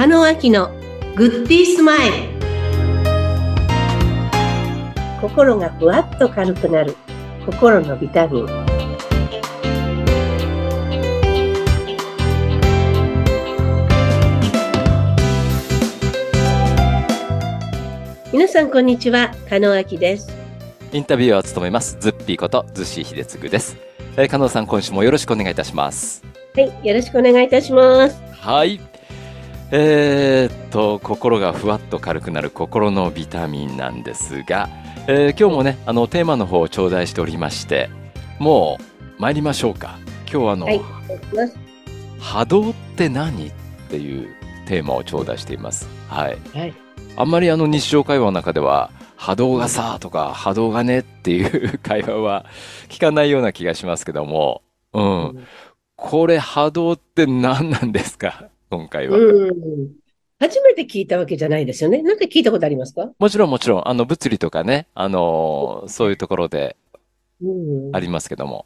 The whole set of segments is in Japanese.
加納明のグッディースマイル。心がふわっと軽くなる。心のビタミン。皆さんこんにちは。加納明です。インタビューを務めます。ズッピーことズッシー秀嗣です、えー、加納さん今週もよろしくお願いいたします。はいよろしくお願いいたします。はいえー、っと心がふわっと軽くなる心のビタミンなんですが、えー、今日もねあのテーマの方を頂戴しておりましてもう参りましょうか。今日はあの、はい波動って何？っていうテーマを頂戴しています。はい。はい。あんまりあの日常会話の中では波動がさとか波動がねっていう会話は聞かないような気がしますけども、うん。これ波動って何なんですか？今回は。うん初めて聞いたわけじゃないですよね。なんか聞いたことありますか？もちろんもちろん、あの物理とかね、あのーそういうところでうんありますけども。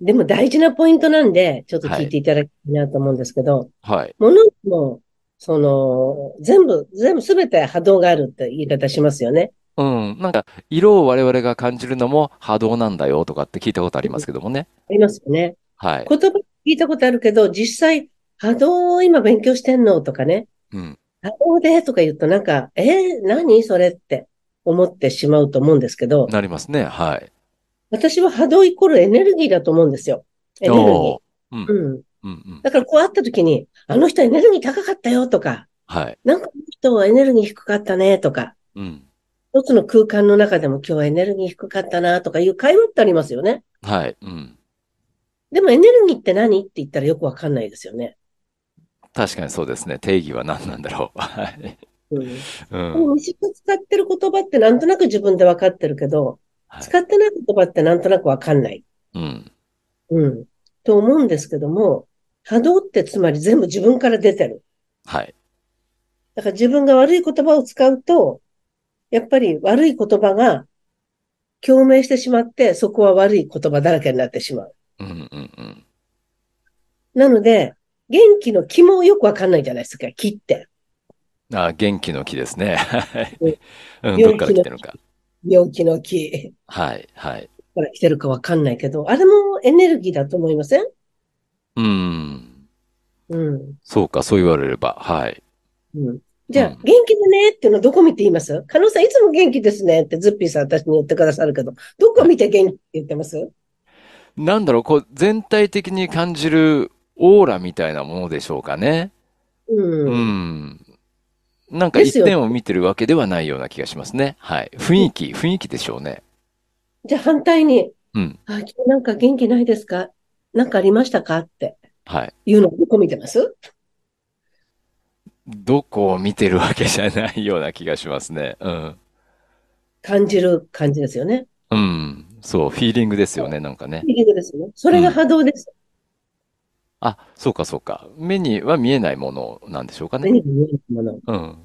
でも大事なポイントなんで、ちょっと聞いていただきたいなと思うんですけど、はい。ものにも、その、全部、全部すべて波動があるって言い方しますよね。うん。なんか、色を我々が感じるのも波動なんだよとかって聞いたことありますけどもね。ありますよね。はい。言葉聞いたことあるけど、実際、波動を今勉強してんの？とかね、うん。波動でとか言うとなんか、えー、何それ？って思ってしまうと思うんですけど、なりますね。はい。私は波動イコールエネルギーだと思うんですよ。エネルギー。うん。うん。うん。うん。だからこう会った時に、あの人エネルギー高かったよとか、はい。なんかこの人はエネルギー低かったねとか、うん。一つの空間の中でも今日はエネルギー低かったなとかいう会話ってありますよね。はい。うん。でもエネルギーって何？って言ったらよくわかんないですよね。確かにそうですね。定義は何なんだろう。はい。うん。うでん。使ってる言葉ってなんとなく自分でわかってるけど、はい使ってない言葉ってなんとなくわかんない。うん。うん。と思うんですけども、波動ってつまり全部自分から出てる。はい。だから自分が悪い言葉を使うと、やっぱり悪い言葉が共鳴してしまって、そこは悪い言葉だらけになってしまう。うんうんうん。なので、元気の気もよくわかんないじゃないですか、気って。あ、元気の木ですね。は いうんうん、どっから来てるのか。病気の気はい、はい。から来てるかわかんないけど、あれもエネルギーだと思いません？うん。うん。そうか、そう言われれば。はい。うん。じゃあ、うん元気だねっていうのはどこ見て言います？加納さんいつも元気ですねってズッピーさん私に言ってくださるけど、どこ見て元気って言ってます？なんだろう、こう、全体的に感じるオーラみたいなものでしょうかね。うん。うん。なんか一点を見てるわけではないような気がしますね。はい。雰囲気、雰囲気でしょうね。じゃあ反対に、うん。あ、今日なんか元気ないですか？なんかありましたか？ってはい。いうのをどこ見てます？どこを見てるわけじゃないような気がしますね。うん。感じる感じですよね。うん。そう、フィーリングですよね、なんかね。フィーリングですよね。それが波動です。あ、そうかそうか。目には見えないものなんでしょうかね。目に見えるもの。うん。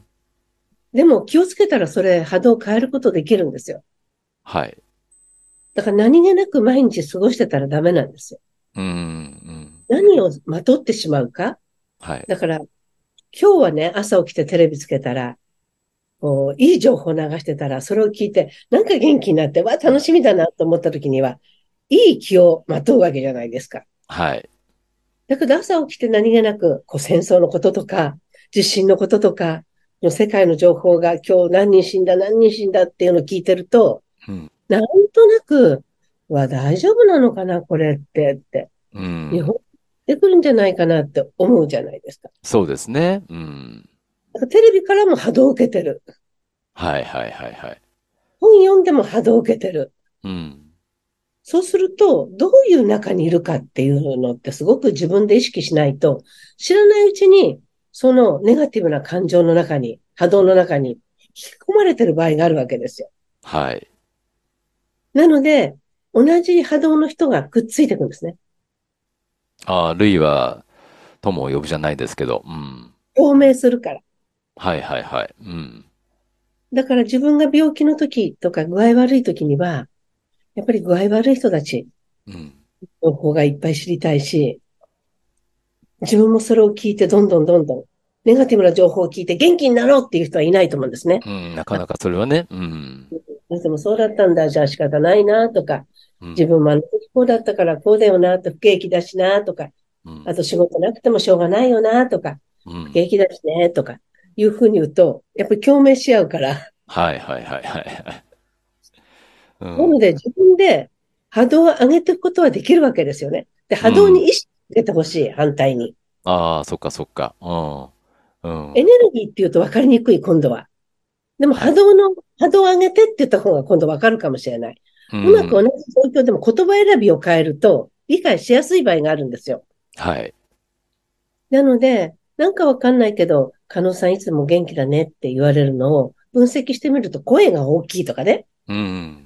でも気をつけたらそれ波動を変えることできるんですよ。はい。だから何気なく毎日過ごしてたらダメなんですよ。うん、うん。何をまとってしまうかはい。だから、今日はね、朝起きてテレビつけたら、こう、いい情報流してたら、それを聞いて、なんか元気になって、わ、楽しみだなと思った時には、いい気をまとうわけじゃないですか。はい。だけど朝起きて何気なく、こう、戦争のこととか、地震のこととか、の世界の情報が今日何人死んだ、何人死んだっていうのを聞いてると、うん。なんとなく、わ、大丈夫なのかな、これって、って、うん。日本出てくるんじゃないかなって思うじゃないですか。そうですね。うん。テレビからも波動を受けてる。はいはいはいはい。本読んでも波動を受けてる。うん。そうすると、どういう中にいるかっていうのってすごく自分で意識しないと、知らないうちに、そのネガティブな感情の中に、波動の中に引き込まれてる場合があるわけですよ。はい。なので、同じ波動の人がくっついていくんですね。ああ、類は友を呼ぶじゃないですけど。うん。共鳴するから。はいはいはい。うん。だから自分が病気の時とか具合悪い時には、やっぱり具合悪い人たち、うん。情報がいっぱい知りたいし、自分もそれを聞いてどんどんどんどんネガティブな情報を聞いて元気になろうっていう人はいないと思うんですね。うん、なかなかそれはね、うん。でもそうだったんだ、じゃあ仕方ないなとか、うん自分もあの時こうだったからこうだよなと、不景気だしなとか、うんあと仕事なくてもしょうがないよなとか、うん不景気だしねとか、いうふうに言うと、やっぱり共鳴し合うから、はいはいはいはい。うなのん、で自分で波動を上げていくことはできるわけですよね。で、波動に意識つけてほしい、反対に。ああ、そっかそっか。うん。うん。エネルギーって言うと分かりにくい、今度は。でも波動の、波動を上げてって言った方が今度分かるかもしれない。ううまく同じ状況でも言葉選びを変えると理解しやすい場合があるんですよ。はい。なので、なんかわかんないけど、加納さんいつも元気だねって言われるのを分析してみると声が大きいとかね、うん。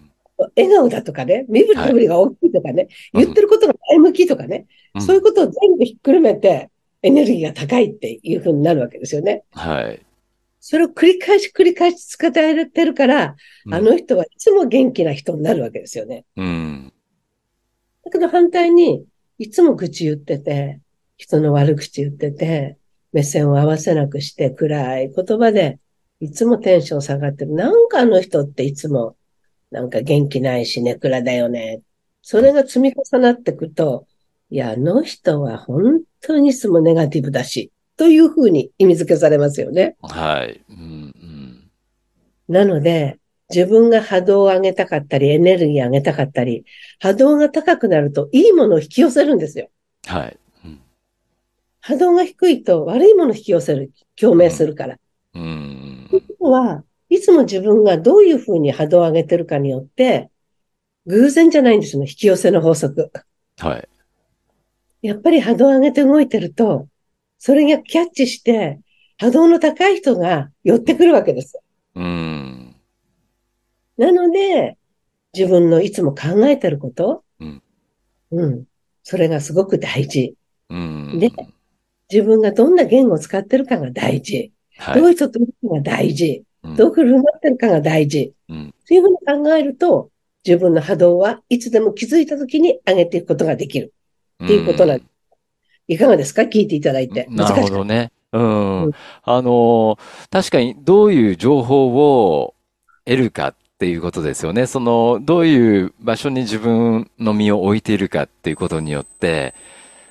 笑顔だとかね、身振り手振りが大きいとかね、はい言ってることが前向きとかね、うんそういうことを全部ひっくるめてエネルギーが高いっていうふうになるわけですよね。はい。それを繰り返し繰り返し使ってれてるから、うんあの人はいつも元気な人になるわけですよね。うん。だけど反対に、いつも愚痴言ってて、人の悪口言ってて、目線を合わせなくして暗い言葉で、いつもテンション下がってる。なんかあの人っていつも、なんか元気ないし、ネクラだよね。それが積み重なってくと、いや、あの人は本当にいつもネガティブだし、というふうに意味付けされますよね。はい。うん。うん。なので、自分が波動を上げたかったり、エネルギーを上げたかったり、波動が高くなるといいものを引き寄せるんですよ。はい。うん。波動が低いと悪いものを引き寄せる、共鳴するから。うん。うことは、いつも自分がどういうふうに波動を上げてるかによって、偶然じゃないんですよね、引き寄せの法則。はい。やっぱり波動を上げて動いてると、それがキャッチして、波動の高い人が寄ってくるわけです。うん。なので、自分のいつも考えてること、うん。うん。それがすごく大事。うん。で自分がどんな言語を使ってるかが大事。はい。どういう人といるかが大事。うんどう振る舞ってるかが大事。うん。というふうに考えると、自分の波動はいつでも気づいたときに上げていくことができる。っていうことなんいかがですか？聞いていただいて。なるほどね。うん。うんあの、確かにどういう情報を得るかっていうことですよね。その、どういう場所に自分の身を置いているかっていうことによって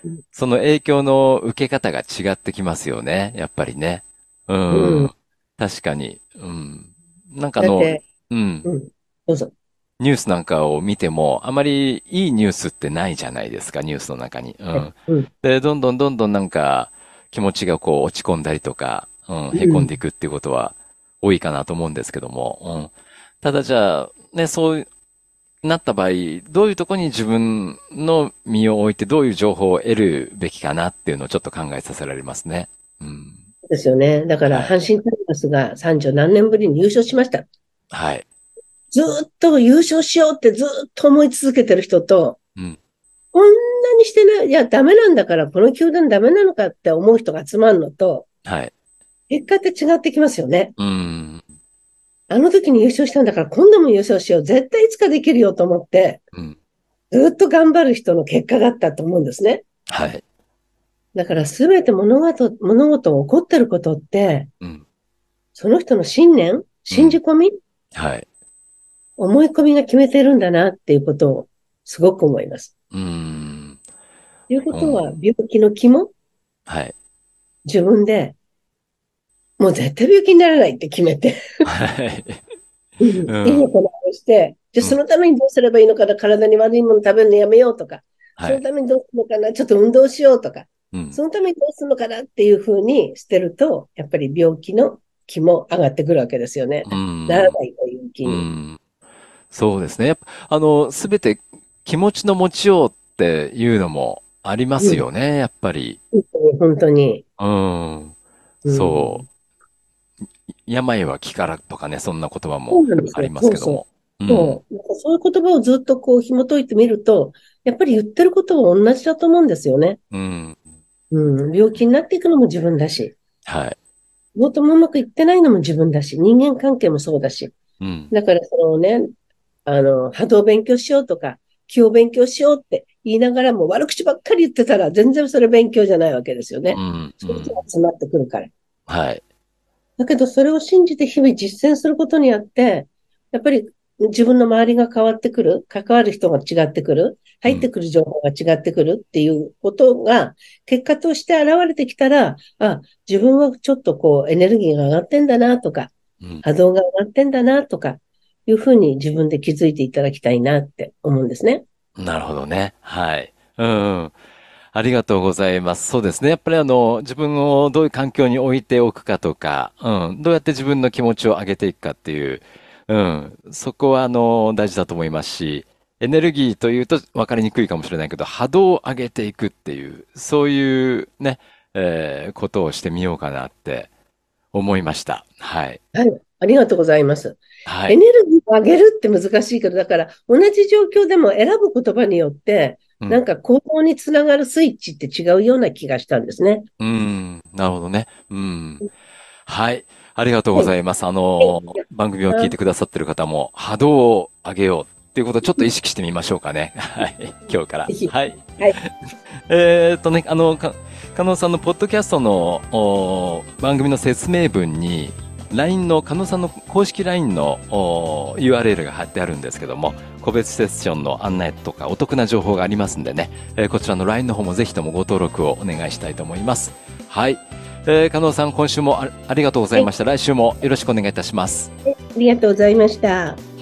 うん、その影響の受け方が違ってきますよね。やっぱりね。ううんん。確かに。うん。なんかあの、だって、うん。うん。どうぞ。ニュースなんかを見ても、あまりいいニュースってないじゃないですか、ニュースの中に。うん。うん。で、どんどんどんどんなんか気持ちがこう落ち込んだりとか、うん、へこんでいくっていうことは多いかなと思うんですけども、うん。ただじゃあ、ね、そうなった場合、どういうところに自分の身を置いてどういう情報を得るべきかなっていうのをちょっと考えさせられますね。うん。ですよね。だから、はい阪神タイガースが30何年ぶりに優勝しました。はい。ずーっと優勝しようってずーっと思い続けてる人と、うん。こんなにしてない、いや、ダメなんだから、この球団ダメなのかって思う人が集まるのと、はい。結果って違ってきますよね。うん。あの時に優勝したんだから、今度も優勝しよう。絶対いつかできるよと思って、うん。ずーっと頑張る人の結果だったと思うんですね。はい。だから、すべて物事、物事起こってることって、うん。その人の信念、信じ込み、はい。思い込みが決めてるんだなっていうことをすごく思います。うん。ということはう、病気の肝、はい。自分で、もう絶対病気にならないって決めて、はい。いいんのこなして、じゃあそのためにどうすればいいのかな、体に悪いもの食べるのやめようとか、そはい。のためにどうするのかな、ちょっと運動しようとか、うん。そのためにどうするのかなっていうふうにしてると、やっぱり病気の肝上がってくるわけですよね。うん。ならないという気うに。ん。そうですね。やっぱあの、すべて気持ちの持ちようっていうのもありますよね、やっぱり。本当に。うん。うんそう。病は気からとかね、そんな言葉そもありますけども。うんそう。そういう言葉をずっとこう紐解いてみると、やっぱり言ってることは同じだと思うんですよね。うん。うん。病気になっていくのも自分だし、はい。仕事もうまくいってないのも自分だし、人間関係もそうだし。うん。だからそのね、あの、波動を勉強しようとか、気を勉強しようって言いながらも悪口ばっかり言ってたら全然それ勉強じゃないわけですよねう。ん。そういう人が集まってくるから。はい。だけど、それを信じて日々実践することによって、やっぱり自分の周りが変わってくる、関わる人が違ってくる、入ってくる情報が違ってくるっていうことが、結果として現れてきたら、あ、自分はちょっとこう、エネルギーが上がってんだなとか、波動が上がってんだなとか、いうふうに自分で気づいていただきたいなって思うんですね。なるほどね。はい。うん。ありがとうございます。そうですね。やっぱりあの、自分をどういう環境に置いておくかとか、うん、どうやって自分の気持ちを上げていくかっていう、うん、そこはあの、大事だと思いますし、エネルギーというと分かりにくいかもしれないけど、波動を上げていくっていう、そういうね、えー、ことをしてみようかなって思いました。はい。はい。ありがとうございます。はい。エネルギーを上げるって難しいけど、だから同じ状況でも選ぶ言葉によって、なんか行動につながるスイッチって違うような気がしたんですね。うん、なるほどね。うん。はい。ありがとうございます。あの、番組を聞いてくださってる方も、波動を上げようっていうことをちょっと意識してみましょうかね。はい。今日から。はい。はい。えっとね、あの、か、加納さんのポッドキャストの番組の説明文に、LINE の、加納さんの公式 LINE の URL が貼ってあるんですけども、個別セッションの案内とかお得な情報がありますんでね、えー、こちらの LINE の方もぜひともご登録をお願いしたいと思います。はい。えー、加納さん、今週もありがとうございました、はい、来週もよろしくお願いいたします。ありがとうございました。